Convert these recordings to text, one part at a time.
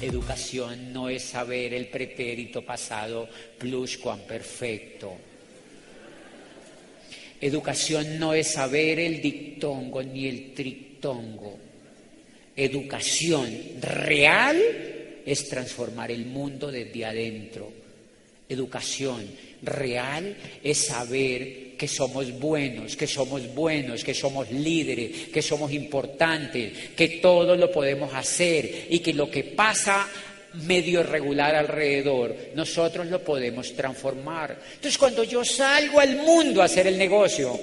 Educación no es saber el pretérito pasado pluscuamperfecto. Educación no es saber el dictongo ni el trictongo. Educación real es transformar el mundo desde adentro. Educación real es saber que somos buenos, que somos buenos, que somos líderes, que somos importantes, que todo lo podemos hacer y que lo que pasa medio regular alrededor, nosotros lo podemos transformar. Entonces cuando yo salgo al mundo a hacer el negocio,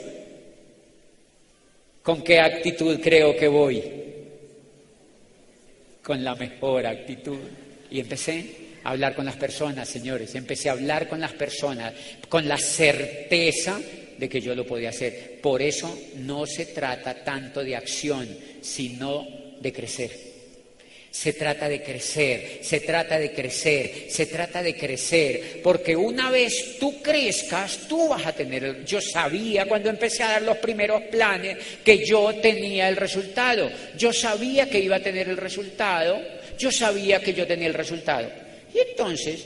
¿con qué actitud creo que voy? Con la mejor actitud. Y empecé hablar con las personas, señores. Empecé a hablar con las personas con la certeza de que yo lo podía hacer. Por eso no se trata tanto de acción, sino de crecer. Se trata de crecer, se trata de crecer, se trata de crecer, porque una vez tú crezcas, tú vas a tener, yo sabía cuando empecé a dar los primeros planes que yo tenía el resultado, yo sabía que iba a tener el resultado, yo sabía que yo tenía el resultado. Y entonces,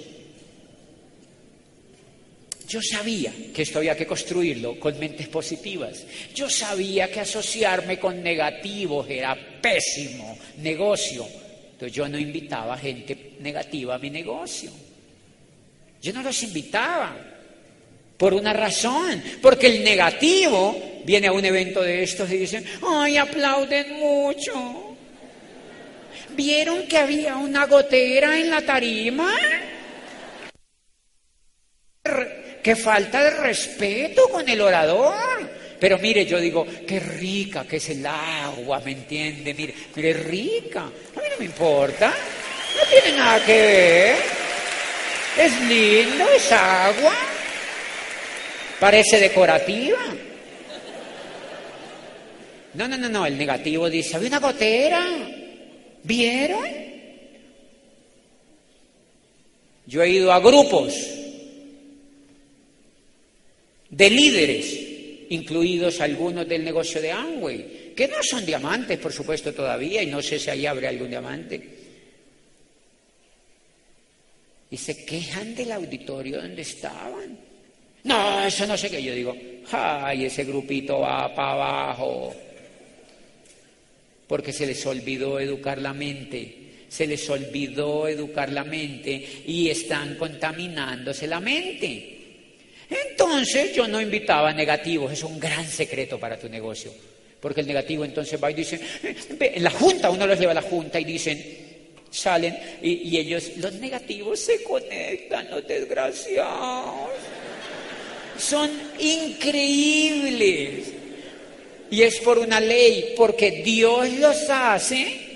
yo sabía que esto había que construirlo con mentes positivas. Yo sabía que asociarme con negativos era pésimo negocio. Entonces yo no invitaba gente negativa a mi negocio. Yo no los invitaba. Por una razón, porque el negativo viene a un evento de estos y dicen, ay, aplauden mucho. ¿Vieron que había una gotera en la tarima? Qué falta de respeto con el orador. Pero mire, yo digo, qué rica que es el agua, ¿me entiende? Mire, mire, rica. A mí no me importa. No tiene nada que ver. Es lindo, es agua. Parece decorativa. No, no, no, no. El negativo dice, había una gotera. ¿Vieron? Yo he ido a grupos de líderes, incluidos algunos del negocio de Amway, que no son diamantes, por supuesto, todavía, y no sé si ahí habrá algún diamante. Y se quejan del auditorio donde estaban. No, eso no sé qué. Yo digo, ay, ese grupito va para abajo porque se les olvidó educar la mente, se les olvidó educar la mente y están contaminándose la mente. Entonces yo no invitaba negativos, es un gran secreto para tu negocio, porque el negativo entonces va y dice, en la junta, uno los lleva a la junta y dicen, salen y, y ellos, los negativos se conectan, los desgraciados. Son increíbles. Y es por una ley, porque Dios los hace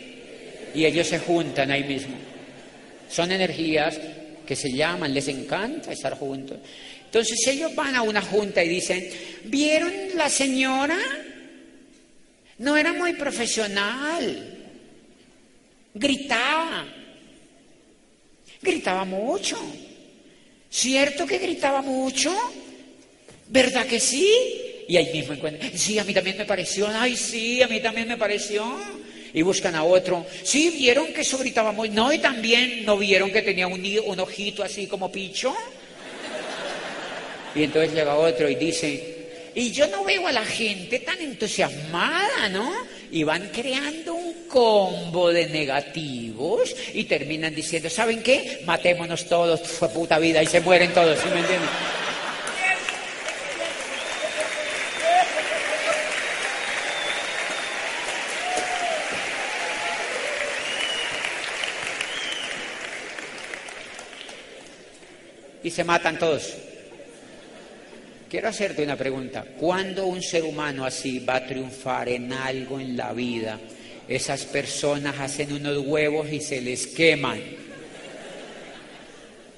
y ellos se juntan ahí mismo. Son energías que se llaman, les encanta estar juntos. Entonces ellos van a una junta y dicen, ¿vieron la señora? No era muy profesional. Gritaba. Gritaba mucho. ¿Cierto que gritaba mucho? ¿Verdad que sí? y ahí mismo encuentran, sí, a mí también me pareció, ay, sí, a mí también me pareció. Y buscan a otro, sí, vieron que eso gritaba muy, no, y también no vieron que tenía un, un ojito así como picho. Y entonces llega otro y dice, y yo no veo a la gente tan entusiasmada, ¿no? Y van creando un combo de negativos y terminan diciendo, ¿saben qué? Matémonos todos, fue puta vida, y se mueren todos, ¿sí me entienden? y se matan todos. Quiero hacerte una pregunta. ¿Cuándo un ser humano así va a triunfar en algo en la vida? Esas personas hacen unos huevos y se les queman.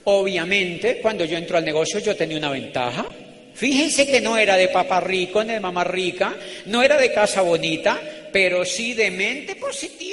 Obviamente, cuando yo entro al negocio yo tenía una ventaja. Fíjense que no era de papá rico ni de mamá rica, no era de casa bonita, pero sí de mente positiva.